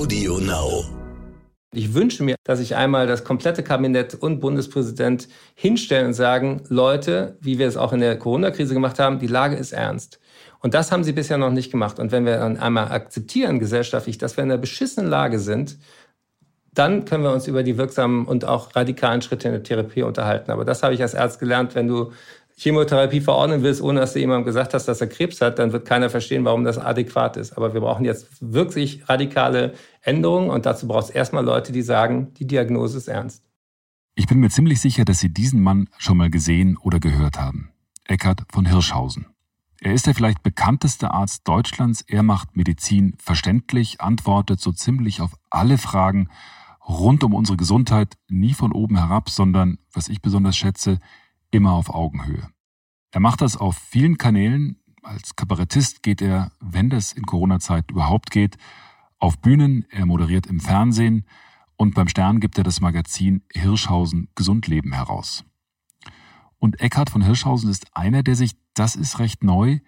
Audio Now. Ich wünsche mir, dass sich einmal das komplette Kabinett und Bundespräsident hinstellen und sagen, Leute, wie wir es auch in der Corona-Krise gemacht haben, die Lage ist ernst. Und das haben sie bisher noch nicht gemacht. Und wenn wir dann einmal akzeptieren gesellschaftlich, dass wir in einer beschissenen Lage sind, dann können wir uns über die wirksamen und auch radikalen Schritte in der Therapie unterhalten. Aber das habe ich als Arzt gelernt, wenn du Chemotherapie verordnen willst, ohne dass du jemandem gesagt hast, dass er Krebs hat, dann wird keiner verstehen, warum das adäquat ist. Aber wir brauchen jetzt wirklich radikale Änderungen und dazu braucht es erstmal Leute, die sagen, die Diagnose ist ernst. Ich bin mir ziemlich sicher, dass Sie diesen Mann schon mal gesehen oder gehört haben. Eckhard von Hirschhausen. Er ist der vielleicht bekannteste Arzt Deutschlands. Er macht Medizin verständlich, antwortet so ziemlich auf alle Fragen rund um unsere Gesundheit, nie von oben herab, sondern, was ich besonders schätze, immer auf Augenhöhe. Er macht das auf vielen Kanälen. Als Kabarettist geht er, wenn das in Corona-Zeit überhaupt geht, auf Bühnen, er moderiert im Fernsehen und beim Stern gibt er das Magazin Hirschhausen Gesundleben heraus. Und Eckhard von Hirschhausen ist einer, der sich, das ist recht neu,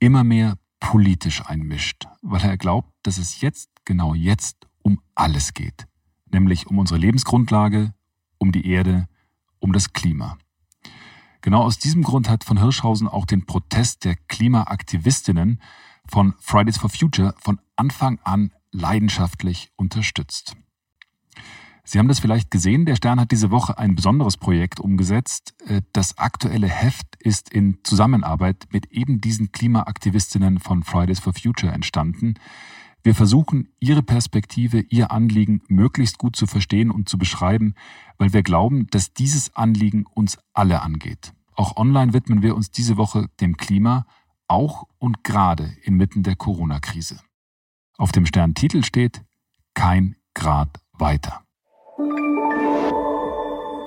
immer mehr politisch einmischt, weil er glaubt, dass es jetzt, genau jetzt, um alles geht. Nämlich um unsere Lebensgrundlage, um die Erde, um das Klima. Genau aus diesem Grund hat von Hirschhausen auch den Protest der Klimaaktivistinnen von Fridays for Future von Anfang an leidenschaftlich unterstützt. Sie haben das vielleicht gesehen, der Stern hat diese Woche ein besonderes Projekt umgesetzt. Äh, das aktuelle Heft ist in Zusammenarbeit mit eben diesen Klimaaktivistinnen von Fridays for Future entstanden. Wir versuchen, ihre Perspektive, ihr Anliegen möglichst gut zu verstehen und zu beschreiben, weil wir glauben, dass dieses Anliegen uns alle angeht. Auch online widmen wir uns diese Woche dem Klima, auch und gerade inmitten der Corona-Krise. Auf dem Sterntitel steht Kein Grad weiter.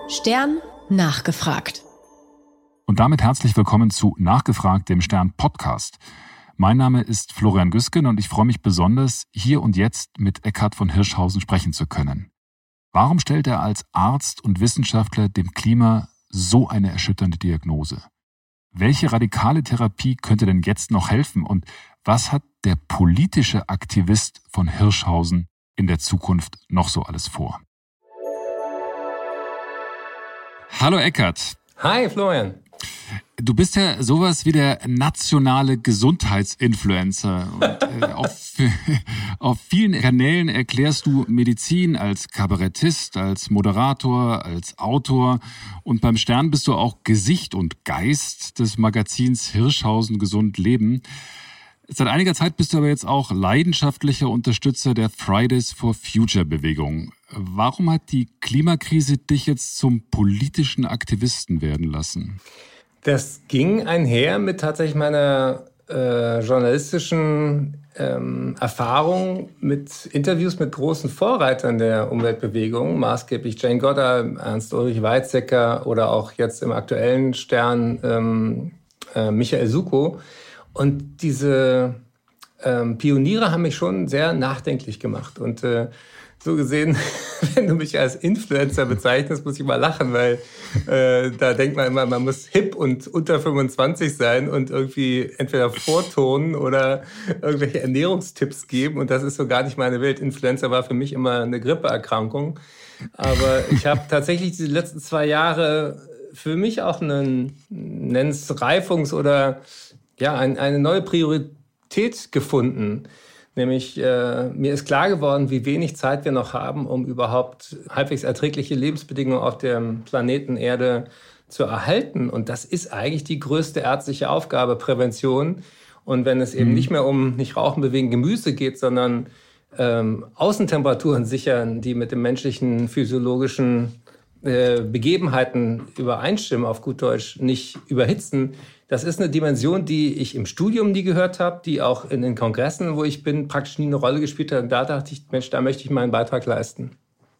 Stern nachgefragt. Und damit herzlich willkommen zu Nachgefragt, dem Stern Podcast. Mein Name ist Florian Güsken und ich freue mich besonders, hier und jetzt mit Eckhard von Hirschhausen sprechen zu können. Warum stellt er als Arzt und Wissenschaftler dem Klima so eine erschütternde Diagnose? Welche radikale Therapie könnte denn jetzt noch helfen und was hat der politische Aktivist von Hirschhausen in der Zukunft noch so alles vor? Hallo Eckert. Hi Florian. Du bist ja sowas wie der nationale Gesundheitsinfluencer. Und, äh, auf, auf vielen Kanälen erklärst du Medizin als Kabarettist, als Moderator, als Autor. Und beim Stern bist du auch Gesicht und Geist des Magazins Hirschhausen Gesund Leben. Seit einiger Zeit bist du aber jetzt auch leidenschaftlicher Unterstützer der Fridays for Future Bewegung. Warum hat die Klimakrise dich jetzt zum politischen Aktivisten werden lassen? Das ging einher mit tatsächlich meiner äh, journalistischen ähm, Erfahrung mit Interviews mit großen Vorreitern der Umweltbewegung, maßgeblich Jane Goddard, Ernst-Ulrich Weizsäcker oder auch jetzt im aktuellen Stern ähm, äh, Michael Suko. Und diese ähm, Pioniere haben mich schon sehr nachdenklich gemacht. Und äh, so gesehen, wenn du mich als Influencer bezeichnest, muss ich mal lachen, weil äh, da denkt man immer, man muss hip und unter 25 sein und irgendwie entweder vortonen oder irgendwelche Ernährungstipps geben. Und das ist so gar nicht meine Welt. Influencer war für mich immer eine Grippeerkrankung. Aber ich habe tatsächlich die letzten zwei Jahre für mich auch einen, nenn's Reifungs- oder ja, ein, eine neue Priorität gefunden. Nämlich äh, mir ist klar geworden, wie wenig Zeit wir noch haben, um überhaupt halbwegs erträgliche Lebensbedingungen auf dem Planeten Erde zu erhalten. Und das ist eigentlich die größte ärztliche Aufgabe, Prävention. Und wenn es eben mhm. nicht mehr um nicht rauchen, bewegen, Gemüse geht, sondern ähm, Außentemperaturen sichern, die mit dem menschlichen physiologischen äh, Begebenheiten übereinstimmen, auf gut Deutsch, nicht überhitzen, das ist eine Dimension, die ich im Studium nie gehört habe, die auch in den Kongressen, wo ich bin, praktisch nie eine Rolle gespielt hat. Und da dachte ich, Mensch, da möchte ich meinen Beitrag leisten.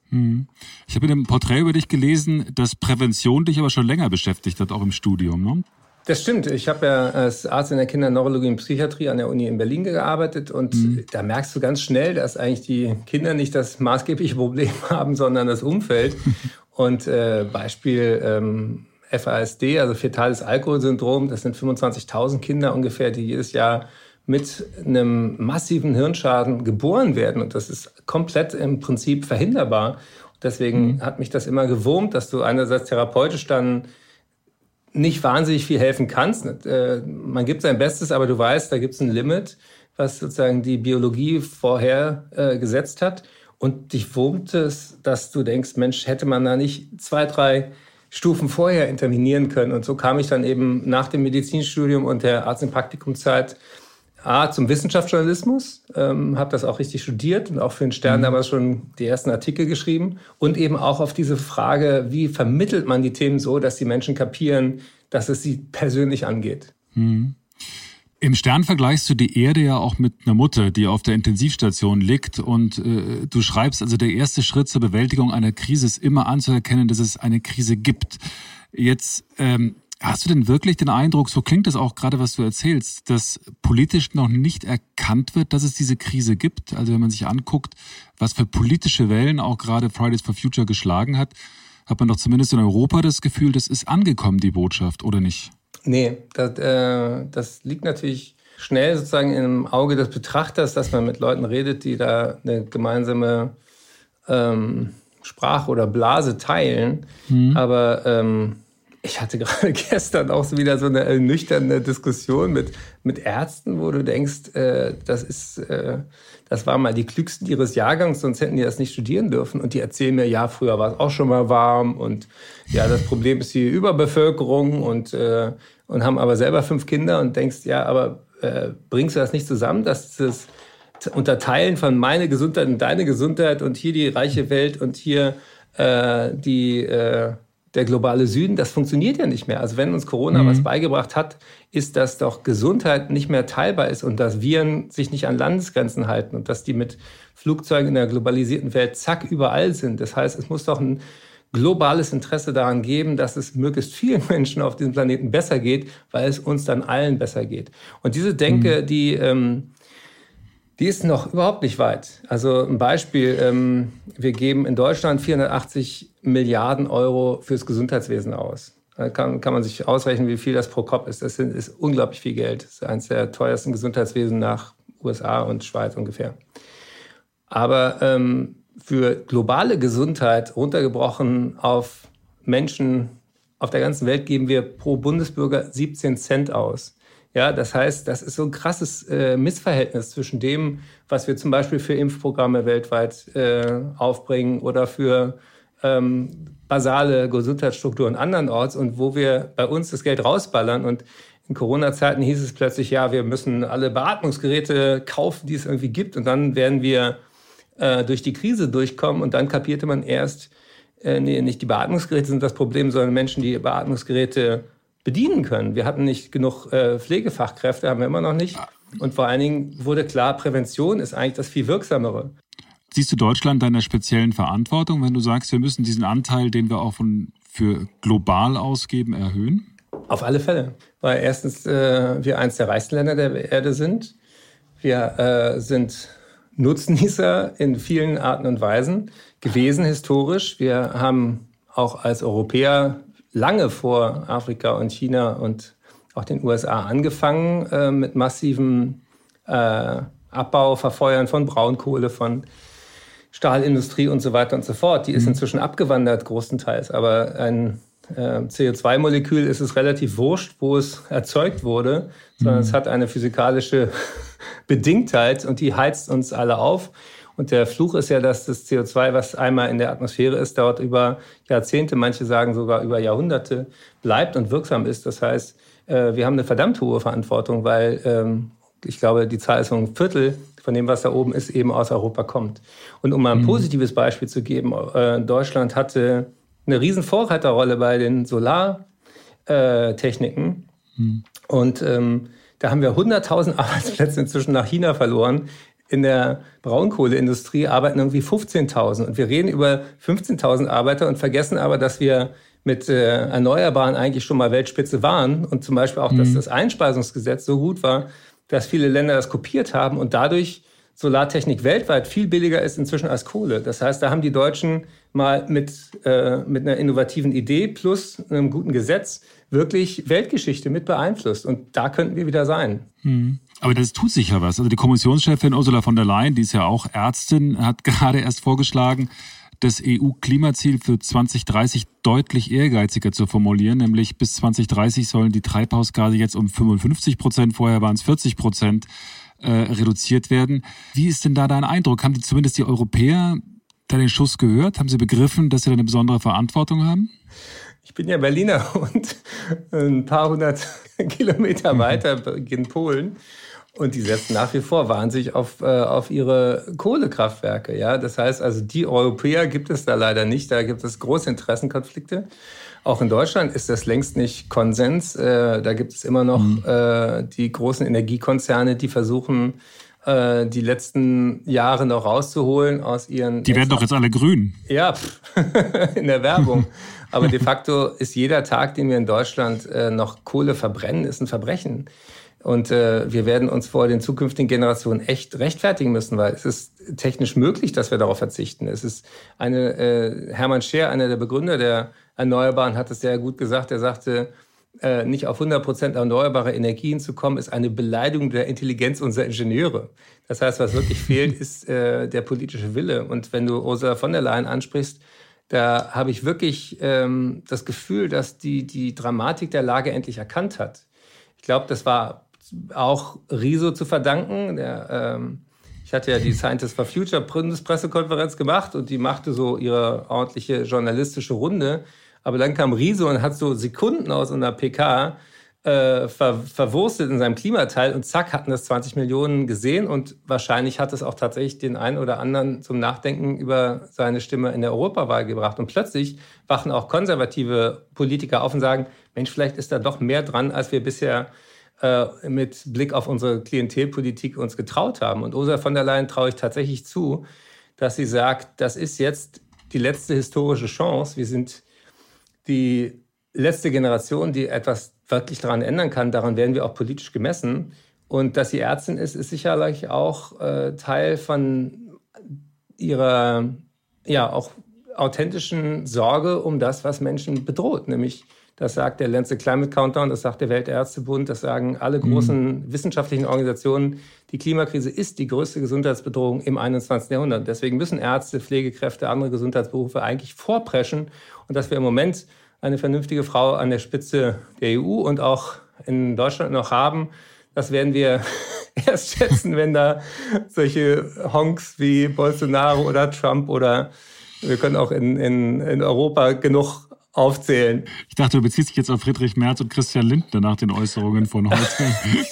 Hm. Ich habe in einem Porträt über dich gelesen, dass Prävention dich aber schon länger beschäftigt hat, auch im Studium. Ne? Das stimmt. Ich habe ja als Arzt in der Kinderneurologie und Psychiatrie an der Uni in Berlin gearbeitet und mhm. da merkst du ganz schnell, dass eigentlich die Kinder nicht das maßgebliche Problem haben, sondern das Umfeld. und äh, Beispiel ähm, FASD, also fetales Alkoholsyndrom. Das sind 25.000 Kinder ungefähr, die jedes Jahr mit einem massiven Hirnschaden geboren werden. Und das ist komplett im Prinzip verhinderbar. Deswegen mhm. hat mich das immer gewurmt, dass du einerseits therapeutisch dann nicht wahnsinnig viel helfen kannst. Äh, man gibt sein Bestes, aber du weißt, da gibt es ein Limit, was sozusagen die Biologie vorher äh, gesetzt hat. Und dich wurmt es, dass du denkst, Mensch, hätte man da nicht zwei, drei Stufen vorher intervenieren können. Und so kam ich dann eben nach dem Medizinstudium und der Arzt- und Praktikumzeit A, zum Wissenschaftsjournalismus, ähm, habe das auch richtig studiert und auch für den Stern mhm. damals schon die ersten Artikel geschrieben und eben auch auf diese Frage, wie vermittelt man die Themen so, dass die Menschen kapieren, dass es sie persönlich angeht. Mhm. Im Stern vergleichst du die Erde ja auch mit einer Mutter, die auf der Intensivstation liegt und äh, du schreibst also, der erste Schritt zur Bewältigung einer Krise ist immer anzuerkennen, dass es eine Krise gibt. Jetzt ähm, Hast du denn wirklich den Eindruck, so klingt es auch gerade, was du erzählst, dass politisch noch nicht erkannt wird, dass es diese Krise gibt? Also wenn man sich anguckt, was für politische Wellen auch gerade Fridays for Future geschlagen hat, hat man doch zumindest in Europa das Gefühl, das ist angekommen, die Botschaft, oder nicht? Nee, das, äh, das liegt natürlich schnell sozusagen im Auge des Betrachters, dass man mit Leuten redet, die da eine gemeinsame ähm, Sprache oder Blase teilen. Mhm. Aber ähm, ich hatte gerade gestern auch wieder so eine nüchterne Diskussion mit, mit Ärzten, wo du denkst, äh, das ist, äh, das waren mal die klügsten ihres Jahrgangs, sonst hätten die das nicht studieren dürfen. Und die erzählen mir, ja, früher war es auch schon mal warm und ja, das Problem ist die Überbevölkerung und, äh, und haben aber selber fünf Kinder und denkst, ja, aber äh, bringst du das nicht zusammen, dass das Unterteilen von meine Gesundheit und deine Gesundheit und hier die reiche Welt und hier äh, die äh, der globale Süden, das funktioniert ja nicht mehr. Also wenn uns Corona mhm. was beigebracht hat, ist, dass doch Gesundheit nicht mehr teilbar ist und dass Viren sich nicht an Landesgrenzen halten und dass die mit Flugzeugen in der globalisierten Welt zack überall sind. Das heißt, es muss doch ein globales Interesse daran geben, dass es möglichst vielen Menschen auf diesem Planeten besser geht, weil es uns dann allen besser geht. Und diese Denke, mhm. die ähm, die ist noch überhaupt nicht weit. Also ein Beispiel, ähm, wir geben in Deutschland 480 Milliarden Euro fürs Gesundheitswesen aus. Da kann, kann man sich ausrechnen, wie viel das pro Kopf ist. Das ist unglaublich viel Geld. Das ist eines der teuersten Gesundheitswesen nach USA und Schweiz ungefähr. Aber ähm, für globale Gesundheit runtergebrochen auf Menschen auf der ganzen Welt geben wir pro Bundesbürger 17 Cent aus. Ja, das heißt, das ist so ein krasses äh, Missverhältnis zwischen dem, was wir zum Beispiel für Impfprogramme weltweit äh, aufbringen oder für ähm, basale Gesundheitsstrukturen andernorts und wo wir bei uns das Geld rausballern. Und in Corona-Zeiten hieß es plötzlich, ja, wir müssen alle Beatmungsgeräte kaufen, die es irgendwie gibt. Und dann werden wir äh, durch die Krise durchkommen. Und dann kapierte man erst, äh, nee, nicht die Beatmungsgeräte sind das Problem, sondern Menschen, die Beatmungsgeräte bedienen können. Wir hatten nicht genug äh, Pflegefachkräfte, haben wir immer noch nicht. Und vor allen Dingen wurde klar, Prävention ist eigentlich das viel wirksamere. Siehst du Deutschland deiner speziellen Verantwortung, wenn du sagst, wir müssen diesen Anteil, den wir auch von, für global ausgeben, erhöhen? Auf alle Fälle. Weil erstens äh, wir eines der reichsten Länder der Erde sind. Wir äh, sind Nutznießer in vielen Arten und Weisen gewesen historisch. Wir haben auch als Europäer lange vor Afrika und China und auch den USA angefangen äh, mit massivem äh, Abbau, Verfeuern von Braunkohle, von Stahlindustrie und so weiter und so fort. Die ist mhm. inzwischen abgewandert, großenteils. Aber ein äh, CO2-Molekül ist es relativ wurscht, wo es erzeugt wurde, sondern mhm. es hat eine physikalische Bedingtheit und die heizt uns alle auf. Und der Fluch ist ja, dass das CO2, was einmal in der Atmosphäre ist, dort über Jahrzehnte, manche sagen sogar über Jahrhunderte, bleibt und wirksam ist. Das heißt, äh, wir haben eine verdammt hohe Verantwortung, weil ähm, ich glaube, die Zahl ist so ein Viertel von dem, was da oben ist, eben aus Europa kommt. Und um mal ein mhm. positives Beispiel zu geben, äh, Deutschland hatte eine riesen Vorreiterrolle bei den Solartechniken. Mhm. Und ähm, da haben wir 100.000 Arbeitsplätze inzwischen nach China verloren, in der Braunkohleindustrie arbeiten irgendwie 15.000 und wir reden über 15.000 Arbeiter und vergessen aber, dass wir mit äh, Erneuerbaren eigentlich schon mal Weltspitze waren und zum Beispiel auch, mhm. dass das Einspeisungsgesetz so gut war, dass viele Länder das kopiert haben und dadurch Solartechnik weltweit viel billiger ist inzwischen als Kohle. Das heißt, da haben die Deutschen mal mit, äh, mit einer innovativen Idee plus einem guten Gesetz wirklich Weltgeschichte mit beeinflusst. Und da könnten wir wieder sein. Hm. Aber das tut sich ja was. Also die Kommissionschefin Ursula von der Leyen, die ist ja auch Ärztin, hat gerade erst vorgeschlagen, das EU-Klimaziel für 2030 deutlich ehrgeiziger zu formulieren, nämlich bis 2030 sollen die Treibhausgase jetzt um 55 Prozent, vorher waren es 40 Prozent, äh, reduziert werden. Wie ist denn da dein Eindruck? Haben die zumindest die Europäer da den Schuss gehört? Haben sie begriffen, dass sie da eine besondere Verantwortung haben? Ich bin ja Berliner und ein paar hundert Kilometer weiter beginnt Polen. Und die setzen nach wie vor wahnsinnig auf, äh, auf ihre Kohlekraftwerke. Ja? Das heißt also, die Europäer gibt es da leider nicht. Da gibt es große Interessenkonflikte. Auch in Deutschland ist das längst nicht Konsens. Äh, da gibt es immer noch mhm. äh, die großen Energiekonzerne, die versuchen, äh, die letzten Jahre noch rauszuholen aus ihren. Die werden doch jetzt alle grün. Ja, in der Werbung. Aber de facto ist jeder Tag, den wir in Deutschland äh, noch Kohle verbrennen, ist ein Verbrechen. Und äh, wir werden uns vor den zukünftigen Generationen echt rechtfertigen müssen, weil es ist technisch möglich, dass wir darauf verzichten. Es ist eine, äh, Hermann Scher, einer der Begründer der Erneuerbaren, hat es sehr gut gesagt. Er sagte, äh, nicht auf 100 Prozent erneuerbare Energien zu kommen, ist eine Beleidigung der Intelligenz unserer Ingenieure. Das heißt, was wirklich fehlt, ist äh, der politische Wille. Und wenn du Ursula von der Leyen ansprichst, da habe ich wirklich ähm, das Gefühl, dass die die Dramatik der Lage endlich erkannt hat. Ich glaube, das war auch Riso zu verdanken. Der, ähm, ich hatte ja die Scientists for Future Bundespressekonferenz gemacht und die machte so ihre ordentliche journalistische Runde. Aber dann kam Riso und hat so Sekunden aus einer PK äh, ver, verwurstet in seinem Klimateil und zack hatten das 20 Millionen gesehen und wahrscheinlich hat es auch tatsächlich den einen oder anderen zum Nachdenken über seine Stimme in der Europawahl gebracht. Und plötzlich wachen auch konservative Politiker auf und sagen, Mensch, vielleicht ist da doch mehr dran, als wir bisher äh, mit Blick auf unsere Klientelpolitik uns getraut haben. Und Ursula von der Leyen traue ich tatsächlich zu, dass sie sagt, das ist jetzt die letzte historische Chance. Wir sind die letzte Generation, die etwas wirklich daran ändern kann. Daran werden wir auch politisch gemessen. Und dass sie Ärztin ist, ist sicherlich auch äh, Teil von ihrer ja auch authentischen Sorge um das, was Menschen bedroht, nämlich das sagt der Lancet Climate Countdown, das sagt der Weltärztebund, das sagen alle mhm. großen mhm. wissenschaftlichen Organisationen. Die Klimakrise ist die größte Gesundheitsbedrohung im 21. Jahrhundert. Deswegen müssen Ärzte, Pflegekräfte, andere Gesundheitsberufe eigentlich vorpreschen. Und dass wir im Moment eine vernünftige Frau an der Spitze der EU und auch in Deutschland noch haben, das werden wir erst schätzen, wenn da solche Honks wie Bolsonaro oder Trump oder wir können auch in, in, in Europa genug aufzählen. Ich dachte, du beziehst dich jetzt auf Friedrich Merz und Christian Lindner nach den Äußerungen von heute.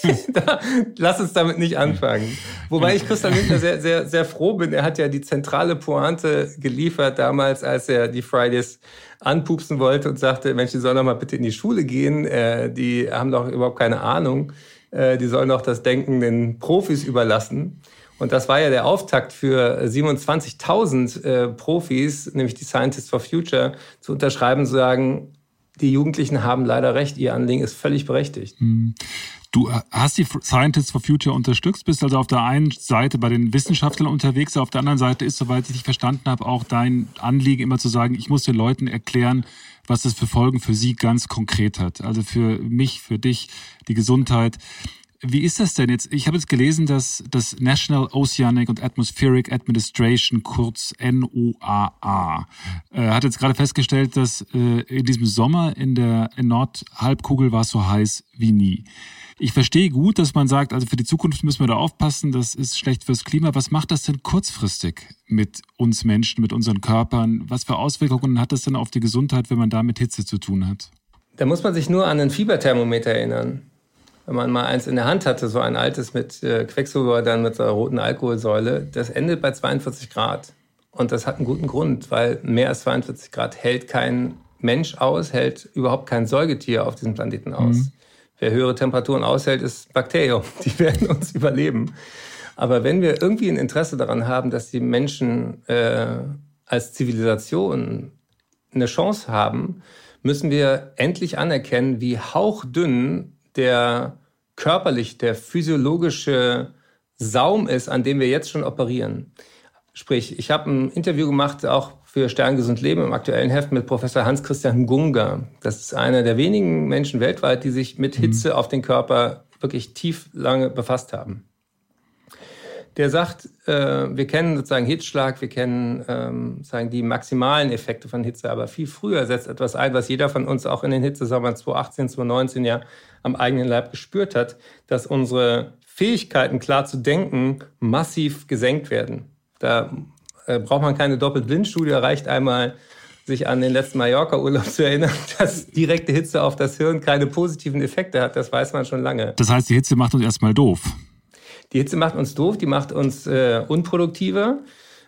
lass uns damit nicht anfangen. Wobei ich Christian Lindner sehr, sehr, sehr froh bin. Er hat ja die zentrale Pointe geliefert damals, als er die Fridays anpupsen wollte und sagte, Mensch, die sollen doch mal bitte in die Schule gehen. Äh, die haben doch überhaupt keine Ahnung. Äh, die sollen doch das Denken den Profis überlassen. Und das war ja der Auftakt für 27.000 äh, Profis, nämlich die Scientists for Future, zu unterschreiben, zu sagen, die Jugendlichen haben leider recht, ihr Anliegen ist völlig berechtigt. Hm. Du äh, hast die Scientists for Future unterstützt, bist also auf der einen Seite bei den Wissenschaftlern unterwegs, auf der anderen Seite ist, soweit ich dich verstanden habe, auch dein Anliegen immer zu sagen, ich muss den Leuten erklären, was das für Folgen für sie ganz konkret hat. Also für mich, für dich, die Gesundheit. Wie ist das denn jetzt? Ich habe jetzt gelesen, dass das National Oceanic and Atmospheric Administration, kurz NOAA, äh, hat jetzt gerade festgestellt, dass äh, in diesem Sommer in der in Nordhalbkugel war es so heiß wie nie. Ich verstehe gut, dass man sagt, also für die Zukunft müssen wir da aufpassen, das ist schlecht fürs Klima. Was macht das denn kurzfristig mit uns Menschen, mit unseren Körpern? Was für Auswirkungen hat das denn auf die Gesundheit, wenn man da mit Hitze zu tun hat? Da muss man sich nur an ein Fieberthermometer erinnern wenn man mal eins in der Hand hatte, so ein altes mit äh, Quecksilber, dann mit so einer roten Alkoholsäule, das endet bei 42 Grad. Und das hat einen guten Grund, weil mehr als 42 Grad hält kein Mensch aus, hält überhaupt kein Säugetier auf diesem Planeten aus. Mhm. Wer höhere Temperaturen aushält, ist Bakterium. Die werden uns überleben. Aber wenn wir irgendwie ein Interesse daran haben, dass die Menschen äh, als Zivilisation eine Chance haben, müssen wir endlich anerkennen, wie hauchdünn der körperlich, der physiologische Saum ist, an dem wir jetzt schon operieren. Sprich, ich habe ein Interview gemacht, auch für Sterngesund Leben im aktuellen Heft mit Professor Hans-Christian Gunga. Das ist einer der wenigen Menschen weltweit, die sich mit mhm. Hitze auf den Körper wirklich tief lange befasst haben. Der sagt, äh, wir kennen sozusagen Hitzschlag, wir kennen ähm, sozusagen die maximalen Effekte von Hitze, aber viel früher setzt etwas ein, was jeder von uns auch in den Hitzesommern 2018, 2019 ja am eigenen Leib gespürt hat, dass unsere Fähigkeiten klar zu denken massiv gesenkt werden. Da äh, braucht man keine Doppelblindstudie, reicht einmal sich an den letzten Mallorca-Urlaub zu erinnern, dass direkte Hitze auf das Hirn keine positiven Effekte hat. Das weiß man schon lange. Das heißt, die Hitze macht uns erstmal doof. Die Hitze macht uns doof, die macht uns äh, unproduktiver.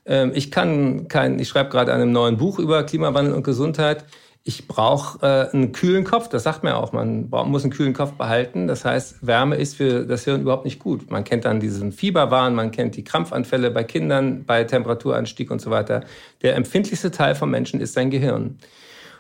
Ähm, ich kann kein, ich schreibe gerade an einem neuen Buch über Klimawandel und Gesundheit ich brauche äh, einen kühlen Kopf. Das sagt man ja auch. Man muss einen kühlen Kopf behalten. Das heißt, Wärme ist für das Hirn überhaupt nicht gut. Man kennt dann diesen Fieberwahn, man kennt die Krampfanfälle bei Kindern, bei Temperaturanstieg und so weiter. Der empfindlichste Teil vom Menschen ist sein Gehirn.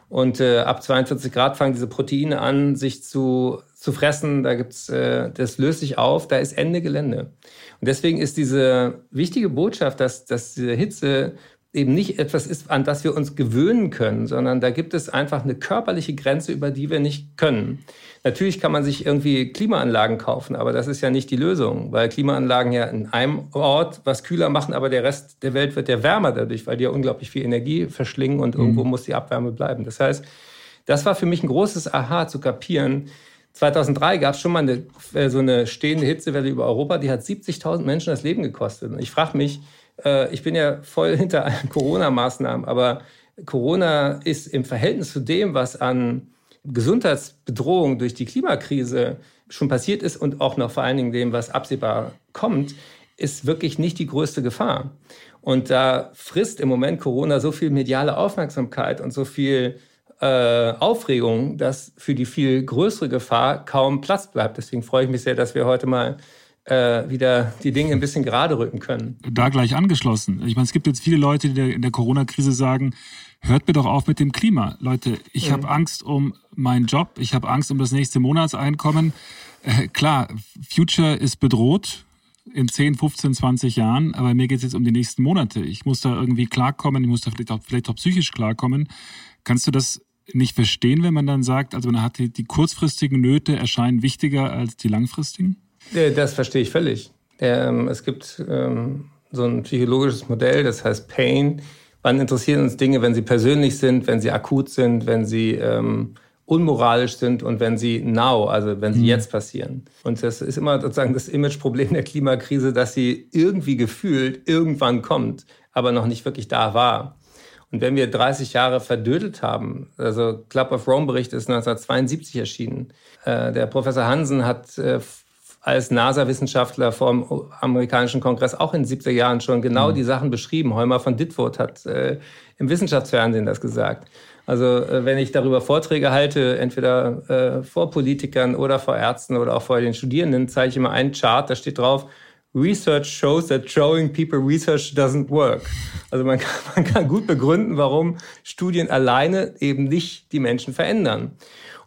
Und äh, ab 42 Grad fangen diese Proteine an, sich zu, zu fressen. Da gibt's, äh, das löst sich auf. Da ist Ende Gelände. Und deswegen ist diese wichtige Botschaft, dass, dass diese Hitze eben nicht etwas ist, an das wir uns gewöhnen können, sondern da gibt es einfach eine körperliche Grenze, über die wir nicht können. Natürlich kann man sich irgendwie Klimaanlagen kaufen, aber das ist ja nicht die Lösung, weil Klimaanlagen ja in einem Ort was kühler machen, aber der Rest der Welt wird ja wärmer dadurch, weil die ja unglaublich viel Energie verschlingen und mhm. irgendwo muss die Abwärme bleiben. Das heißt, das war für mich ein großes Aha zu kapieren. 2003 gab es schon mal eine, äh, so eine stehende Hitzewelle über Europa, die hat 70.000 Menschen das Leben gekostet. Und ich frage mich, äh, ich bin ja voll hinter allen Corona-Maßnahmen, aber Corona ist im Verhältnis zu dem, was an Gesundheitsbedrohung durch die Klimakrise schon passiert ist und auch noch vor allen Dingen dem, was absehbar kommt, ist wirklich nicht die größte Gefahr. Und da frisst im Moment Corona so viel mediale Aufmerksamkeit und so viel äh, Aufregung, dass für die viel größere Gefahr kaum Platz bleibt. Deswegen freue ich mich sehr, dass wir heute mal äh, wieder die Dinge ein bisschen gerade rücken können. Da gleich angeschlossen. Ich meine, es gibt jetzt viele Leute, die in der Corona-Krise sagen, hört mir doch auf mit dem Klima. Leute, ich mhm. habe Angst um meinen Job, ich habe Angst um das nächste Monatseinkommen. Äh, klar, Future ist bedroht in 10, 15, 20 Jahren, aber mir geht es jetzt um die nächsten Monate. Ich muss da irgendwie klarkommen, ich muss da vielleicht auch, vielleicht auch psychisch klarkommen. Kannst du das nicht verstehen, wenn man dann sagt, also man hat die, die kurzfristigen Nöte erscheinen wichtiger als die langfristigen? Das verstehe ich völlig. Ähm, es gibt ähm, so ein psychologisches Modell, das heißt Pain. Wann interessieren uns Dinge, wenn sie persönlich sind, wenn sie akut sind, wenn sie ähm, unmoralisch sind und wenn sie now, also wenn sie mhm. jetzt passieren. Und das ist immer sozusagen das Imageproblem der Klimakrise, dass sie irgendwie gefühlt irgendwann kommt, aber noch nicht wirklich da war. Und wenn wir 30 Jahre verdödelt haben, also Club of Rome Bericht ist 1972 erschienen. Äh, der Professor Hansen hat äh, als NASA-Wissenschaftler vom amerikanischen Kongress auch in den 70er Jahren schon genau mhm. die Sachen beschrieben. Heumer von Dittwood hat äh, im Wissenschaftsfernsehen das gesagt. Also äh, wenn ich darüber Vorträge halte, entweder äh, vor Politikern oder vor Ärzten oder auch vor den Studierenden, zeige ich immer einen Chart, da steht drauf, Research shows that showing people research doesn't work. Also man kann, man kann gut begründen, warum Studien alleine eben nicht die Menschen verändern.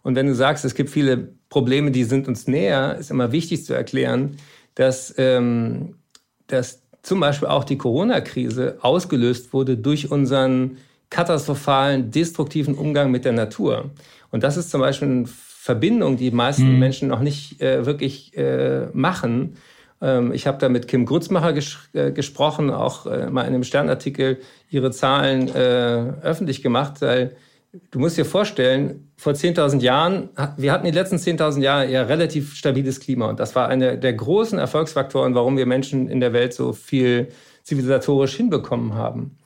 Und wenn du sagst, es gibt viele Probleme, die sind uns näher, ist immer wichtig zu erklären, dass, ähm, dass zum Beispiel auch die Corona-Krise ausgelöst wurde durch unseren katastrophalen, destruktiven Umgang mit der Natur. Und das ist zum Beispiel eine Verbindung, die die meisten mhm. Menschen noch nicht äh, wirklich äh, machen. Ähm, ich habe da mit Kim Grutzmacher ges äh, gesprochen, auch äh, mal in einem Sternartikel ihre Zahlen äh, öffentlich gemacht, weil du musst dir vorstellen, vor 10.000 Jahren, wir hatten die letzten 10.000 Jahre eher relativ stabiles Klima. Und das war einer der großen Erfolgsfaktoren, warum wir Menschen in der Welt so viel zivilisatorisch hinbekommen haben.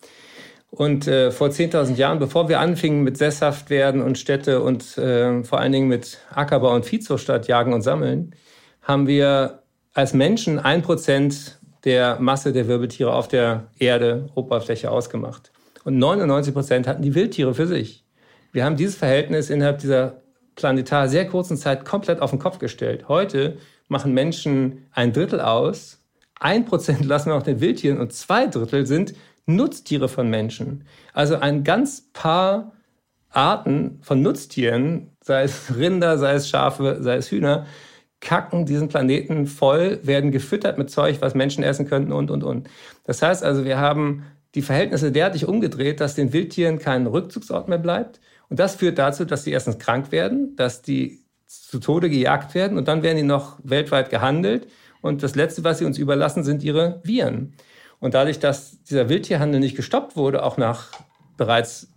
Und äh, vor 10.000 Jahren, bevor wir anfingen mit Sesshaft werden und Städte und äh, vor allen Dingen mit Ackerbau und Viehzucht statt Jagen und Sammeln, haben wir als Menschen ein Prozent der Masse der Wirbeltiere auf der Erde, Oberfläche ausgemacht. Und 99 Prozent hatten die Wildtiere für sich. Wir haben dieses Verhältnis innerhalb dieser planetar sehr kurzen Zeit komplett auf den Kopf gestellt. Heute machen Menschen ein Drittel aus, ein Prozent lassen wir auch den Wildtieren und zwei Drittel sind Nutztiere von Menschen. Also ein ganz paar Arten von Nutztieren, sei es Rinder, sei es Schafe, sei es Hühner, kacken diesen Planeten voll, werden gefüttert mit Zeug, was Menschen essen könnten und, und, und. Das heißt also, wir haben die Verhältnisse derartig umgedreht, dass den Wildtieren kein Rückzugsort mehr bleibt und das führt dazu, dass sie erstens krank werden, dass die zu Tode gejagt werden und dann werden die noch weltweit gehandelt. Und das Letzte, was sie uns überlassen, sind ihre Viren. Und dadurch, dass dieser Wildtierhandel nicht gestoppt wurde, auch nach bereits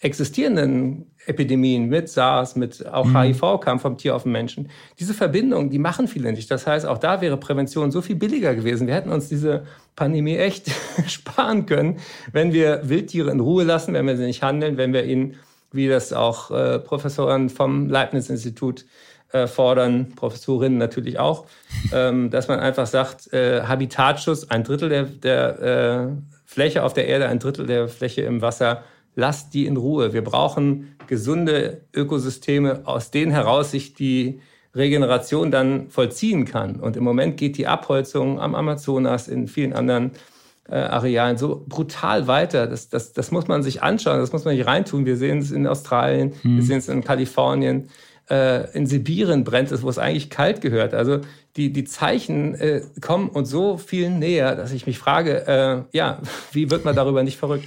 existierenden Epidemien mit SARS, mit auch mhm. HIV kam vom Tier auf den Menschen. Diese Verbindung, die machen viele nicht. Das heißt, auch da wäre Prävention so viel billiger gewesen. Wir hätten uns diese Pandemie echt sparen können, wenn wir Wildtiere in Ruhe lassen, wenn wir sie nicht handeln, wenn wir ihnen, wie das auch äh, Professoren vom Leibniz-Institut äh, fordern, Professorinnen natürlich auch, ähm, dass man einfach sagt, äh, Habitatschutz, ein Drittel der, der äh, Fläche auf der Erde, ein Drittel der Fläche im Wasser, lasst die in Ruhe. Wir brauchen gesunde Ökosysteme, aus denen heraus sich die Regeneration dann vollziehen kann. Und im Moment geht die Abholzung am Amazonas, in vielen anderen äh, Arealen so brutal weiter. Das, das, das muss man sich anschauen, das muss man nicht reintun. Wir sehen es in Australien, hm. wir sehen es in Kalifornien. Äh, in Sibirien brennt es, wo es eigentlich kalt gehört. Also die, die Zeichen äh, kommen uns so viel näher, dass ich mich frage, äh, ja, wie wird man darüber nicht verrückt?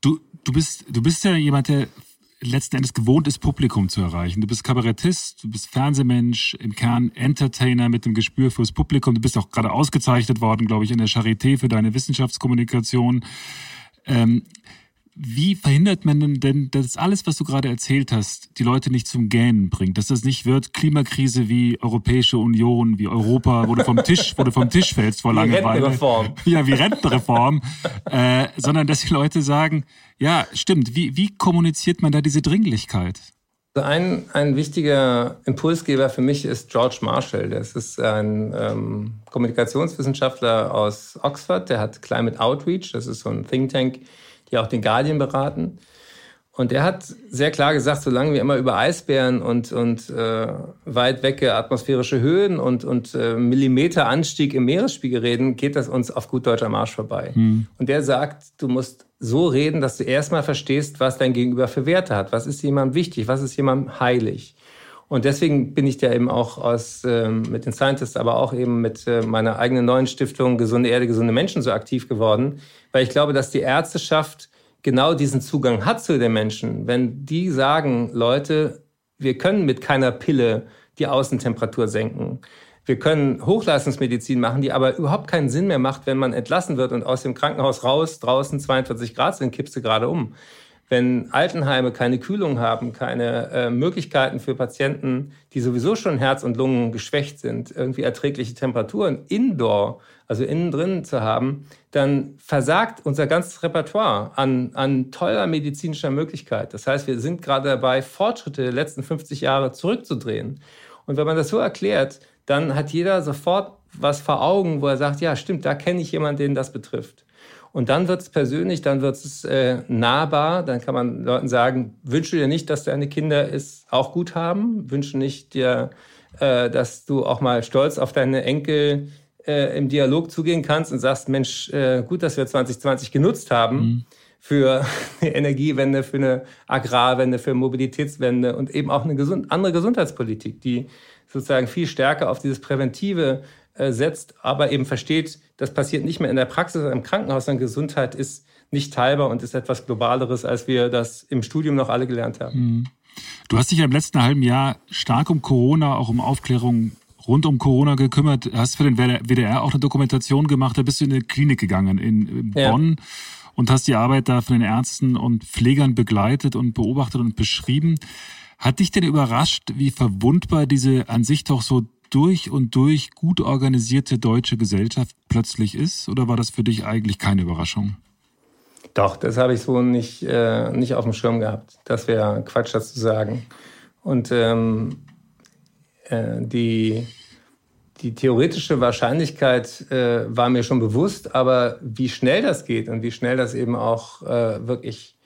Du, du, bist, du bist ja jemand, der letzten Endes gewohnt ist, Publikum zu erreichen. Du bist Kabarettist, du bist Fernsehmensch, im Kern Entertainer mit dem Gespür fürs Publikum. Du bist auch gerade ausgezeichnet worden, glaube ich, in der Charité für deine Wissenschaftskommunikation. Ähm, wie verhindert man denn, dass alles, was du gerade erzählt hast, die Leute nicht zum Gähnen bringt? Dass das nicht wird Klimakrise wie Europäische Union, wie Europa, wo du vom Tisch, wo du vom Tisch fällst vor Langeweile. Wie Rentenreform. Ja, wie Rentenreform. äh, sondern dass die Leute sagen, ja, stimmt, wie, wie kommuniziert man da diese Dringlichkeit? Also ein, ein wichtiger Impulsgeber für mich ist George Marshall. Das ist ein ähm, Kommunikationswissenschaftler aus Oxford. Der hat Climate Outreach, das ist so ein Think Tank die auch den Guardian beraten. Und er hat sehr klar gesagt, solange wir immer über Eisbären und, und äh, weit wecke atmosphärische Höhen und, und äh, Millimeter Anstieg im Meeresspiegel reden, geht das uns auf gut deutscher Marsch vorbei. Hm. Und der sagt, du musst so reden, dass du erstmal verstehst, was dein Gegenüber für Werte hat. Was ist jemandem wichtig? Was ist jemandem heilig? Und deswegen bin ich da eben auch aus, äh, mit den Scientists, aber auch eben mit äh, meiner eigenen neuen Stiftung Gesunde Erde, gesunde Menschen so aktiv geworden, weil ich glaube, dass die Ärzteschaft genau diesen Zugang hat zu den Menschen. Wenn die sagen, Leute, wir können mit keiner Pille die Außentemperatur senken. Wir können Hochleistungsmedizin machen, die aber überhaupt keinen Sinn mehr macht, wenn man entlassen wird und aus dem Krankenhaus raus, draußen 42 Grad sind, kippst du gerade um. Wenn Altenheime keine Kühlung haben, keine äh, Möglichkeiten für Patienten, die sowieso schon Herz und Lungen geschwächt sind, irgendwie erträgliche Temperaturen indoor also innen drin zu haben, dann versagt unser ganzes Repertoire an, an toller medizinischer Möglichkeit. Das heißt, wir sind gerade dabei, Fortschritte der letzten 50 Jahre zurückzudrehen. Und wenn man das so erklärt, dann hat jeder sofort was vor Augen, wo er sagt, ja, stimmt, da kenne ich jemanden, den das betrifft. Und dann wird es persönlich, dann wird es äh, nahbar. Dann kann man Leuten sagen, wünsche dir nicht, dass deine Kinder es auch gut haben. Wünsche nicht dir, äh, dass du auch mal stolz auf deine Enkel äh, im Dialog zugehen kannst und sagst, Mensch, äh, gut, dass wir 2020 genutzt haben mhm. für eine Energiewende, für eine Agrarwende, für eine Mobilitätswende und eben auch eine gesund andere Gesundheitspolitik, die sozusagen viel stärker auf dieses Präventive setzt, aber eben versteht, das passiert nicht mehr in der Praxis im Krankenhaus, sondern Gesundheit ist nicht teilbar und ist etwas Globaleres, als wir das im Studium noch alle gelernt haben. Mhm. Du hast dich im letzten halben Jahr stark um Corona, auch um Aufklärung rund um Corona gekümmert, hast für den WDR auch eine Dokumentation gemacht, da bist du in eine Klinik gegangen in Bonn ja. und hast die Arbeit da von den Ärzten und Pflegern begleitet und beobachtet und beschrieben. Hat dich denn überrascht, wie verwundbar diese an sich doch so durch und durch gut organisierte deutsche Gesellschaft plötzlich ist? Oder war das für dich eigentlich keine Überraschung? Doch, das habe ich so nicht, äh, nicht auf dem Schirm gehabt. Das wäre Quatsch, das zu sagen. Und ähm, äh, die, die theoretische Wahrscheinlichkeit äh, war mir schon bewusst, aber wie schnell das geht und wie schnell das eben auch äh, wirklich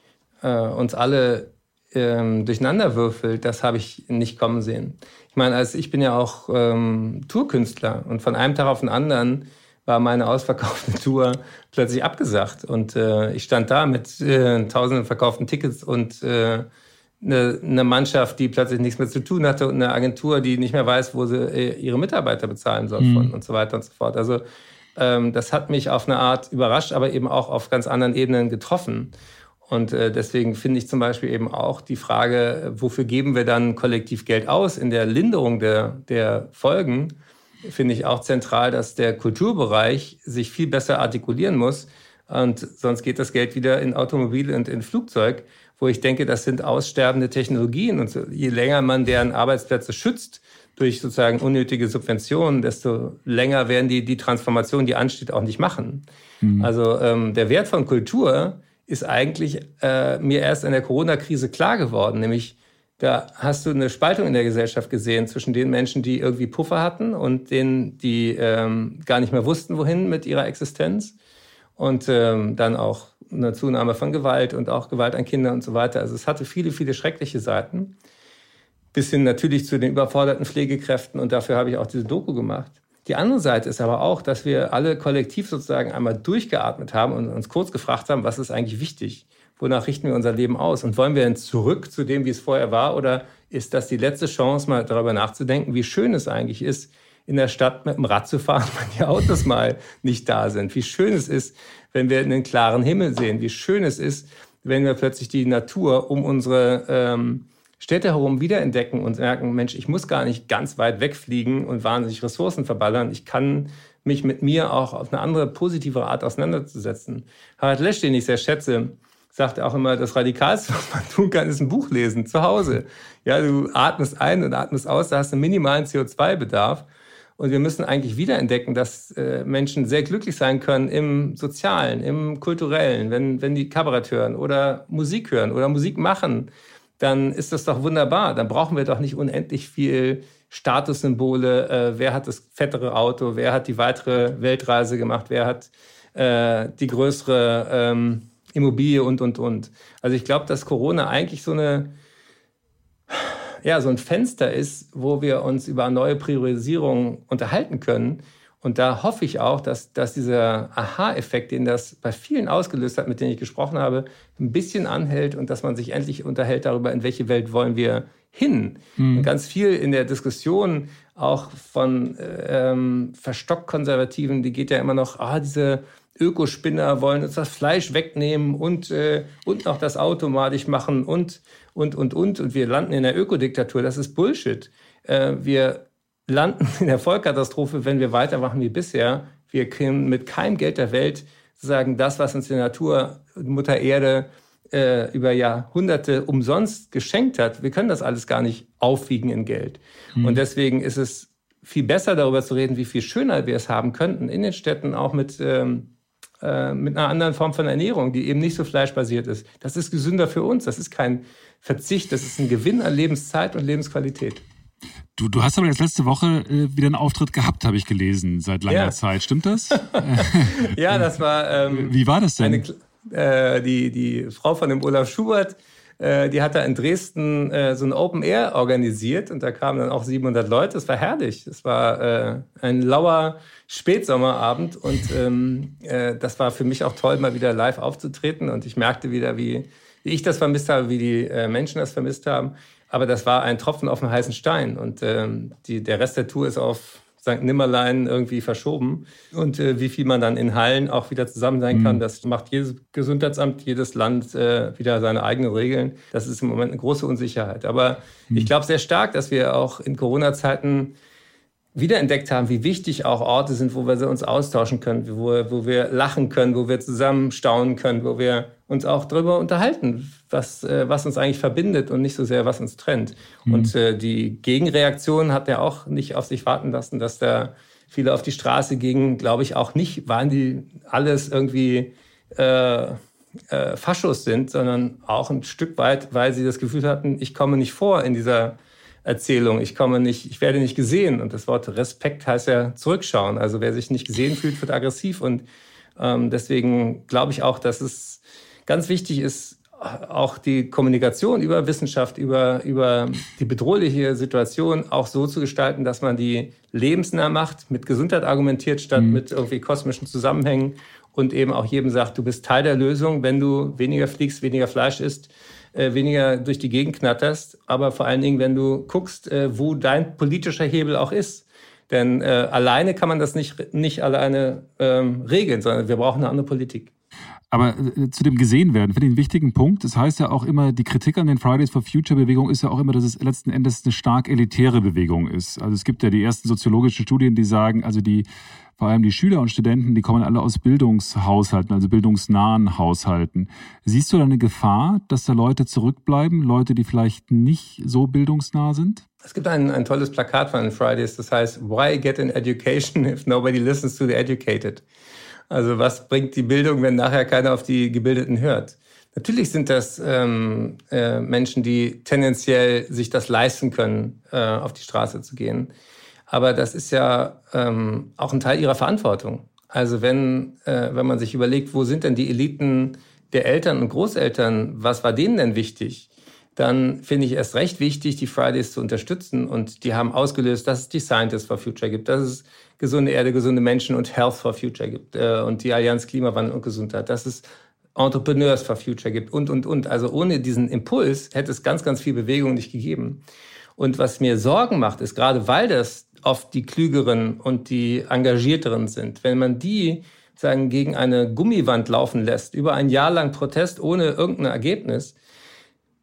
äh, uns alle ähm, durcheinander würfelt, das habe ich nicht kommen sehen. Ich meine, als ich bin ja auch ähm, Tourkünstler und von einem Tag auf den anderen war meine ausverkaufte Tour plötzlich abgesagt und äh, ich stand da mit äh, tausenden verkauften Tickets und äh, eine, eine Mannschaft, die plötzlich nichts mehr zu tun hatte und eine Agentur, die nicht mehr weiß, wo sie äh, ihre Mitarbeiter bezahlen soll mhm. und so weiter und so fort. Also ähm, das hat mich auf eine Art überrascht, aber eben auch auf ganz anderen Ebenen getroffen. Und äh, deswegen finde ich zum Beispiel eben auch die Frage, wofür geben wir dann kollektiv Geld aus in der Linderung der, der Folgen, finde ich auch zentral, dass der Kulturbereich sich viel besser artikulieren muss. Und sonst geht das Geld wieder in Automobil und in Flugzeug, wo ich denke, das sind aussterbende Technologien. Und je länger man deren Arbeitsplätze schützt durch sozusagen unnötige Subventionen, desto länger werden die die Transformation, die ansteht, auch nicht machen. Mhm. Also ähm, der Wert von Kultur ist eigentlich äh, mir erst in der Corona-Krise klar geworden, nämlich da hast du eine Spaltung in der Gesellschaft gesehen zwischen den Menschen, die irgendwie Puffer hatten und denen, die ähm, gar nicht mehr wussten, wohin mit ihrer Existenz. Und ähm, dann auch eine Zunahme von Gewalt und auch Gewalt an Kindern und so weiter. Also es hatte viele, viele schreckliche Seiten. Bis hin natürlich zu den überforderten Pflegekräften. Und dafür habe ich auch diese Doku gemacht. Die andere Seite ist aber auch, dass wir alle kollektiv sozusagen einmal durchgeatmet haben und uns kurz gefragt haben, was ist eigentlich wichtig? Wonach richten wir unser Leben aus? Und wollen wir denn zurück zu dem, wie es vorher war? Oder ist das die letzte Chance, mal darüber nachzudenken, wie schön es eigentlich ist, in der Stadt mit dem Rad zu fahren, wenn die Autos mal nicht da sind? Wie schön es ist, wenn wir einen klaren Himmel sehen? Wie schön es ist, wenn wir plötzlich die Natur um unsere ähm, Städte herum wiederentdecken und merken, Mensch, ich muss gar nicht ganz weit wegfliegen und wahnsinnig Ressourcen verballern. Ich kann mich mit mir auch auf eine andere, positive Art auseinanderzusetzen. Harald Lesch, den ich sehr schätze, sagt auch immer, das Radikalste, was man tun kann, ist ein Buch lesen, zu Hause. Ja, du atmest ein und atmest aus, da hast du einen minimalen CO2-Bedarf. Und wir müssen eigentlich wiederentdecken, dass äh, Menschen sehr glücklich sein können im Sozialen, im Kulturellen, wenn, wenn die Kabarett hören oder Musik hören oder Musik machen dann ist das doch wunderbar. Dann brauchen wir doch nicht unendlich viel Statussymbole. Äh, wer hat das fettere Auto? Wer hat die weitere Weltreise gemacht? Wer hat äh, die größere ähm, Immobilie und, und, und. Also ich glaube, dass Corona eigentlich so eine, ja, so ein Fenster ist, wo wir uns über neue Priorisierung unterhalten können und da hoffe ich auch, dass, dass dieser Aha-Effekt, den das bei vielen ausgelöst hat, mit denen ich gesprochen habe, ein bisschen anhält und dass man sich endlich unterhält darüber, in welche Welt wollen wir hin. Mhm. Und ganz viel in der Diskussion auch von ähm, verstockt Konservativen, die geht ja immer noch, ah, diese Ökospinner wollen uns das Fleisch wegnehmen und, äh, und noch das Auto malig machen und, und, und, und. Und wir landen in der Ökodiktatur. Das ist Bullshit. Äh, wir landen in der Vollkatastrophe, wenn wir weitermachen wie bisher. Wir können mit keinem Geld der Welt sozusagen das, was uns die Natur, Mutter Erde äh, über Jahrhunderte umsonst geschenkt hat, wir können das alles gar nicht aufwiegen in Geld. Mhm. Und deswegen ist es viel besser darüber zu reden, wie viel schöner wir es haben könnten in den Städten, auch mit, ähm, äh, mit einer anderen Form von Ernährung, die eben nicht so fleischbasiert ist. Das ist gesünder für uns. Das ist kein Verzicht, das ist ein Gewinn an Lebenszeit und Lebensqualität. Du, du hast aber jetzt letzte Woche äh, wieder einen Auftritt gehabt, habe ich gelesen, seit langer ja. Zeit. Stimmt das? ja, das war. Ähm, Wie war das denn? Eine, äh, die, die Frau von dem Olaf Schubert, äh, die hat da in Dresden äh, so ein Open Air organisiert und da kamen dann auch 700 Leute. Das war herrlich. Das war äh, ein lauer Spätsommerabend und ähm, äh, das war für mich auch toll, mal wieder live aufzutreten und ich merkte wieder, wie, wie ich das vermisst habe, wie die Menschen das vermisst haben. Aber das war ein Tropfen auf dem heißen Stein. Und ähm, die, der Rest der Tour ist auf St. Nimmerlein irgendwie verschoben. Und äh, wie viel man dann in Hallen auch wieder zusammen sein kann, mhm. das macht jedes Gesundheitsamt, jedes Land äh, wieder seine eigenen Regeln. Das ist im Moment eine große Unsicherheit. Aber mhm. ich glaube sehr stark, dass wir auch in Corona-Zeiten wiederentdeckt haben, wie wichtig auch Orte sind, wo wir uns austauschen können, wo, wo wir lachen können, wo wir zusammen staunen können, wo wir uns auch darüber unterhalten, was, äh, was uns eigentlich verbindet und nicht so sehr, was uns trennt. Mhm. Und äh, die Gegenreaktion hat ja auch nicht auf sich warten lassen, dass da viele auf die Straße gingen, glaube ich auch nicht, waren die alles irgendwie äh, äh, Faschos sind, sondern auch ein Stück weit, weil sie das Gefühl hatten, ich komme nicht vor in dieser Erzählung. Ich komme nicht, ich werde nicht gesehen. Und das Wort Respekt heißt ja zurückschauen. Also wer sich nicht gesehen fühlt, wird aggressiv. Und ähm, deswegen glaube ich auch, dass es ganz wichtig ist, auch die Kommunikation über Wissenschaft, über, über die bedrohliche Situation auch so zu gestalten, dass man die lebensnah macht, mit Gesundheit argumentiert, statt mhm. mit irgendwie kosmischen Zusammenhängen und eben auch jedem sagt, du bist Teil der Lösung, wenn du weniger fliegst, weniger Fleisch isst, äh, weniger durch die Gegend knatterst, aber vor allen Dingen, wenn du guckst, äh, wo dein politischer Hebel auch ist. Denn äh, alleine kann man das nicht, nicht alleine ähm, regeln, sondern wir brauchen eine andere Politik. Aber äh, zu dem gesehen werden, finde ich einen wichtigen Punkt. Das heißt ja auch immer, die Kritik an den Fridays for Future Bewegung ist ja auch immer, dass es letzten Endes eine stark elitäre Bewegung ist. Also es gibt ja die ersten soziologischen Studien, die sagen, also die vor allem die Schüler und Studenten, die kommen alle aus Bildungshaushalten, also bildungsnahen Haushalten. Siehst du da eine Gefahr, dass da Leute zurückbleiben, Leute, die vielleicht nicht so bildungsnah sind? Es gibt ein, ein tolles Plakat von den Fridays, das heißt, Why get an education if nobody listens to the educated? Also was bringt die Bildung, wenn nachher keiner auf die Gebildeten hört? Natürlich sind das ähm, äh, Menschen, die tendenziell sich das leisten können, äh, auf die Straße zu gehen. Aber das ist ja ähm, auch ein Teil ihrer Verantwortung. Also wenn, äh, wenn man sich überlegt, wo sind denn die Eliten der Eltern und Großeltern, was war denen denn wichtig? Dann finde ich erst recht wichtig, die Fridays zu unterstützen. Und die haben ausgelöst, dass es die Scientists for Future gibt, dass es gesunde Erde, gesunde Menschen und Health for Future gibt äh, und die Allianz Klimawandel und Gesundheit, dass es Entrepreneurs for Future gibt und, und, und. Also ohne diesen Impuls hätte es ganz, ganz viel Bewegung nicht gegeben. Und was mir Sorgen macht, ist gerade, weil das oft die Klügeren und die Engagierteren sind. Wenn man die sagen, gegen eine Gummiwand laufen lässt, über ein Jahr lang Protest ohne irgendein Ergebnis,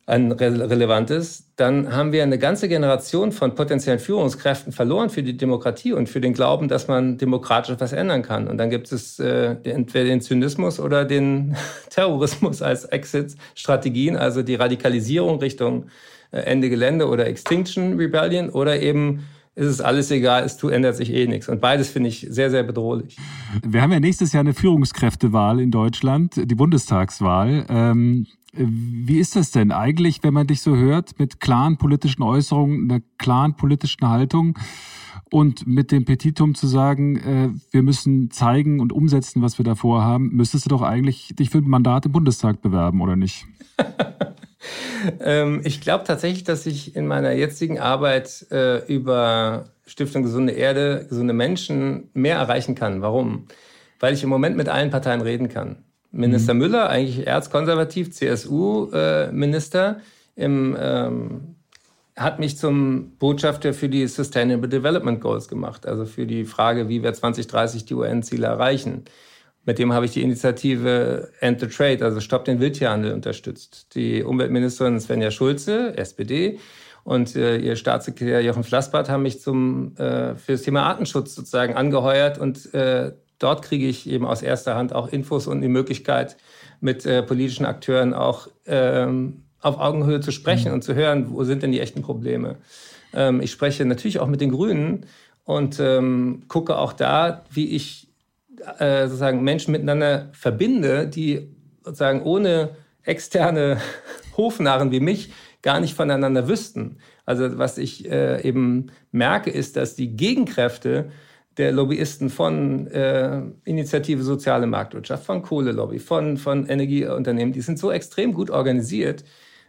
ein relevantes, dann haben wir eine ganze Generation von potenziellen Führungskräften verloren für die Demokratie und für den Glauben, dass man demokratisch was ändern kann. Und dann gibt es äh, entweder den Zynismus oder den Terrorismus als Exit-Strategien, also die Radikalisierung Richtung äh, Ende Gelände oder Extinction Rebellion oder eben ist es alles egal, es ändert sich eh nichts. Und beides finde ich sehr, sehr bedrohlich. Wir haben ja nächstes Jahr eine Führungskräftewahl in Deutschland, die Bundestagswahl. Ähm, wie ist das denn eigentlich, wenn man dich so hört, mit klaren politischen Äußerungen, einer klaren politischen Haltung und mit dem Petitum zu sagen, äh, wir müssen zeigen und umsetzen, was wir da vorhaben, müsstest du doch eigentlich dich für ein Mandat im Bundestag bewerben, oder nicht? ähm, ich glaube tatsächlich, dass ich in meiner jetzigen Arbeit äh, über Stiftung Gesunde Erde, gesunde Menschen mehr erreichen kann. Warum? Weil ich im Moment mit allen Parteien reden kann. Minister mhm. Müller, eigentlich erzkonservativ, CSU-Minister, äh, ähm, hat mich zum Botschafter für die Sustainable Development Goals gemacht, also für die Frage, wie wir 2030 die UN-Ziele erreichen. Mit dem habe ich die Initiative End the Trade, also Stopp den Wildtierhandel, unterstützt. Die Umweltministerin Svenja Schulze, SPD, und äh, ihr Staatssekretär Jochen Flassbart haben mich zum, äh, für das Thema Artenschutz sozusagen angeheuert. Und äh, dort kriege ich eben aus erster Hand auch Infos und die Möglichkeit, mit äh, politischen Akteuren auch ähm, auf Augenhöhe zu sprechen mhm. und zu hören, wo sind denn die echten Probleme. Ähm, ich spreche natürlich auch mit den Grünen und ähm, gucke auch da, wie ich äh, sozusagen Menschen miteinander verbinde, die sozusagen ohne externe Hofnarren wie mich gar nicht voneinander wüssten. Also was ich äh, eben merke, ist, dass die Gegenkräfte der Lobbyisten von äh, Initiative Soziale Marktwirtschaft, von Kohlelobby, von, von Energieunternehmen, die sind so extrem gut organisiert.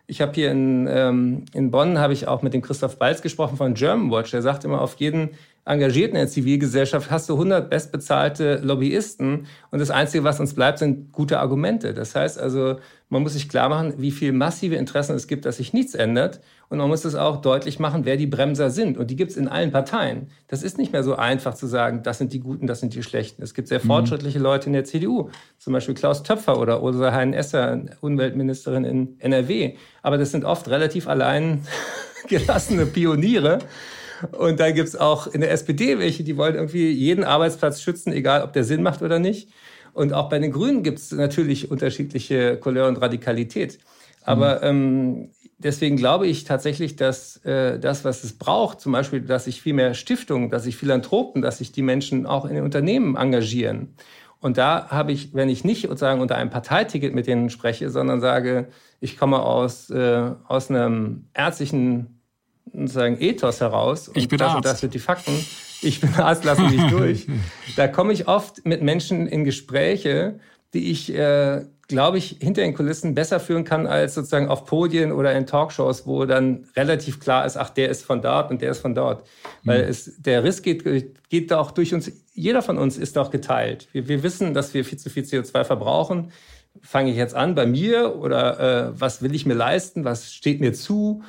Ich habe hier in, ähm, in Bonn, habe ich auch mit dem Christoph Balz gesprochen von Germanwatch. Der sagt immer, auf jeden Engagierten in der Zivilgesellschaft hast du 100 bestbezahlte Lobbyisten und das Einzige, was uns bleibt, sind gute Argumente. Das heißt also, man muss sich klar machen, wie viel massive Interessen es gibt, dass sich nichts ändert und man muss es auch deutlich machen, wer die Bremser sind und die gibt es in allen Parteien. Das ist nicht mehr so einfach zu sagen, das sind die Guten, das sind die Schlechten. Es gibt sehr mhm. fortschrittliche Leute in der CDU, zum Beispiel Klaus Töpfer oder Ursula Hein-Esser, Umweltministerin in NRW. Aber das sind oft relativ allein gelassene Pioniere und dann gibt's auch in der SPD welche, die wollen irgendwie jeden Arbeitsplatz schützen, egal ob der Sinn macht oder nicht. Und auch bei den Grünen gibt's natürlich unterschiedliche Couleur und Radikalität. Aber ähm, deswegen glaube ich tatsächlich, dass äh, das, was es braucht, zum Beispiel, dass sich viel mehr Stiftungen, dass sich Philanthropen, dass sich die Menschen auch in den Unternehmen engagieren. Und da habe ich, wenn ich nicht sozusagen unter einem Parteiticket mit denen spreche, sondern sage, ich komme aus, äh, aus einem ärztlichen sozusagen Ethos heraus. Und ich bin das Arzt. und das sind die Fakten. Ich bin Arzt, lassen mich durch. Da komme ich oft mit Menschen in Gespräche, die ich, äh, glaube ich, hinter den Kulissen besser führen kann als sozusagen auf Podien oder in Talkshows, wo dann relativ klar ist, ach, der ist von dort und der ist von dort. Weil mhm. es, der Riss geht, geht auch durch uns, jeder von uns ist doch geteilt. Wir, wir wissen, dass wir viel zu viel CO2 verbrauchen. Fange ich jetzt an bei mir oder äh, was will ich mir leisten? Was steht mir zu?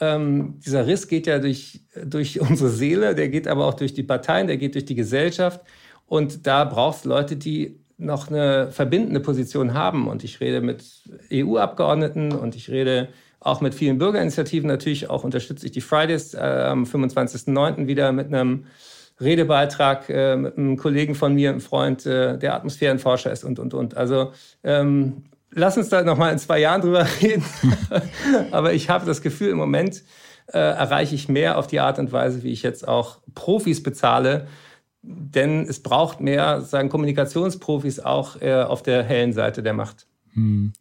Ähm, dieser Riss geht ja durch, durch unsere Seele, der geht aber auch durch die Parteien, der geht durch die Gesellschaft. Und da braucht es Leute, die noch eine verbindende Position haben. Und ich rede mit EU-Abgeordneten und ich rede auch mit vielen Bürgerinitiativen. Natürlich auch unterstütze ich die Fridays äh, am 25.09. wieder mit einem Redebeitrag äh, mit einem Kollegen von mir, einem Freund, äh, der Atmosphärenforscher ist und, und, und. Also ähm, lass uns da noch mal in zwei Jahren drüber reden. Aber ich habe das Gefühl, im Moment äh, erreiche ich mehr auf die Art und Weise, wie ich jetzt auch Profis bezahle, denn es braucht mehr sagen Kommunikationsprofis auch äh, auf der hellen Seite der Macht. Hm.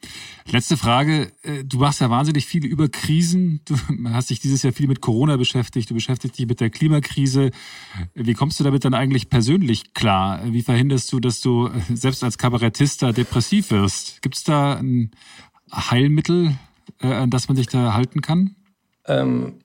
Letzte Frage. Äh, du machst ja wahnsinnig viel über Krisen. Du hast dich dieses Jahr viel mit Corona beschäftigt. Du beschäftigst dich mit der Klimakrise. Wie kommst du damit dann eigentlich persönlich klar? Wie verhinderst du, dass du äh, selbst als Kabarettist da depressiv wirst? Gibt es da ein Heilmittel, äh, an das man sich da halten kann? Ähm,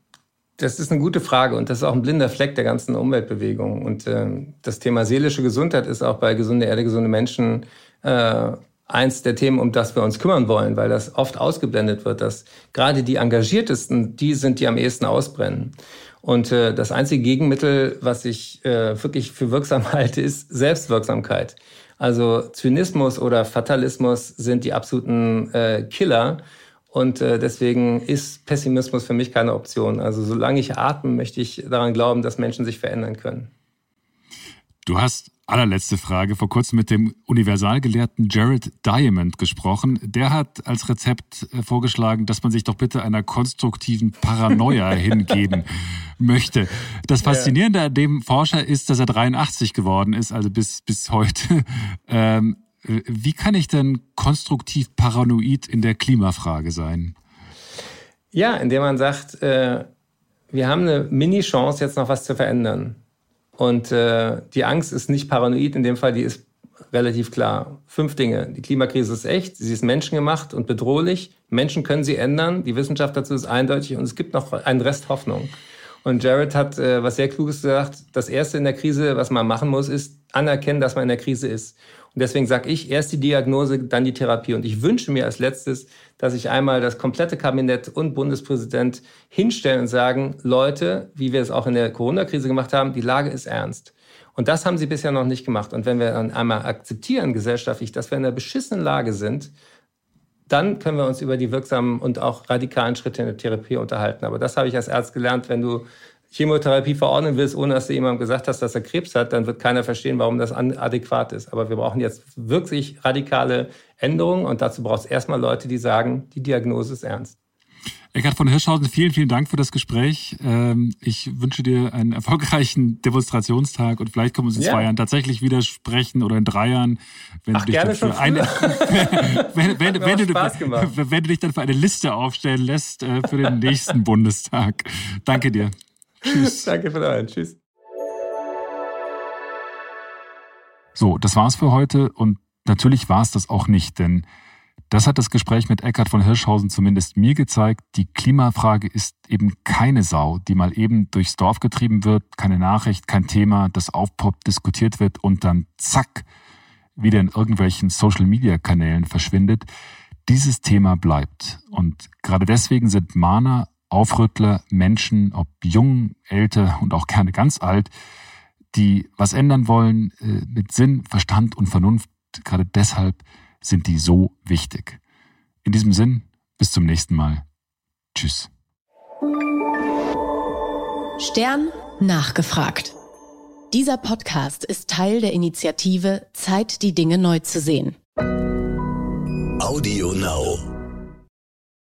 das ist eine gute Frage und das ist auch ein blinder Fleck der ganzen Umweltbewegung. Und äh, das Thema seelische Gesundheit ist auch bei gesunde Erde, gesunde Menschen äh, eins der Themen, um das wir uns kümmern wollen, weil das oft ausgeblendet wird, dass gerade die Engagiertesten, die sind, die am ehesten ausbrennen. Und äh, das einzige Gegenmittel, was ich äh, wirklich für wirksam halte, ist Selbstwirksamkeit. Also Zynismus oder Fatalismus sind die absoluten äh, Killer und äh, deswegen ist Pessimismus für mich keine Option. Also solange ich atme, möchte ich daran glauben, dass Menschen sich verändern können. Du hast allerletzte Frage vor kurzem mit dem Universalgelehrten Jared Diamond gesprochen. Der hat als Rezept äh, vorgeschlagen, dass man sich doch bitte einer konstruktiven Paranoia hingeben möchte. Das Faszinierende an dem Forscher ist, dass er 83 geworden ist, also bis, bis heute. Ähm, wie kann ich denn konstruktiv paranoid in der Klimafrage sein? Ja, indem man sagt, äh, wir haben eine Mini-Chance, jetzt noch was zu verändern. Und äh, die Angst ist nicht paranoid, in dem Fall, die ist relativ klar. Fünf Dinge. Die Klimakrise ist echt, sie ist menschengemacht und bedrohlich. Menschen können sie ändern, die Wissenschaft dazu ist eindeutig und es gibt noch einen Rest Hoffnung. Und Jared hat äh, was sehr Kluges gesagt. Das Erste in der Krise, was man machen muss, ist anerkennen, dass man in der Krise ist. Und deswegen sage ich, erst die Diagnose, dann die Therapie. Und ich wünsche mir als letztes, dass ich einmal das komplette Kabinett und Bundespräsident hinstellen und sagen, Leute, wie wir es auch in der Corona-Krise gemacht haben, die Lage ist ernst. Und das haben sie bisher noch nicht gemacht. Und wenn wir dann einmal akzeptieren gesellschaftlich, dass wir in einer beschissenen Lage sind, dann können wir uns über die wirksamen und auch radikalen Schritte in der Therapie unterhalten. Aber das habe ich als Arzt gelernt, wenn du Chemotherapie verordnen willst, ohne dass du jemandem gesagt hast, dass er Krebs hat, dann wird keiner verstehen, warum das adäquat ist. Aber wir brauchen jetzt wirklich radikale Änderungen und dazu braucht es erstmal Leute, die sagen, die Diagnose ist ernst. Eckhard von Hirschhausen, vielen, vielen Dank für das Gespräch. Ähm, ich wünsche dir einen erfolgreichen Demonstrationstag und vielleicht können wir uns in ja. zwei Jahren tatsächlich wieder sprechen oder in drei Jahren, wenn Ach, du dich gerne dann für eine, wenn, wenn, wenn, du, wenn, du dich dann für eine Liste aufstellen lässt äh, für den nächsten Bundestag. Danke dir. Tschüss. Danke für deinen. Tschüss. So, das war's für heute und natürlich war es das auch nicht, denn das hat das Gespräch mit Eckhard von Hirschhausen zumindest mir gezeigt. Die Klimafrage ist eben keine Sau, die mal eben durchs Dorf getrieben wird, keine Nachricht, kein Thema, das aufpoppt, diskutiert wird und dann zack, wieder in irgendwelchen Social-Media-Kanälen verschwindet. Dieses Thema bleibt. Und gerade deswegen sind Mahner Aufrüttler, Menschen, ob jung, älter und auch gerne ganz alt, die was ändern wollen äh, mit Sinn, Verstand und Vernunft. Gerade deshalb sind die so wichtig. In diesem Sinn, bis zum nächsten Mal. Tschüss. Stern nachgefragt. Dieser Podcast ist Teil der Initiative Zeit, die Dinge neu zu sehen. Audio Now.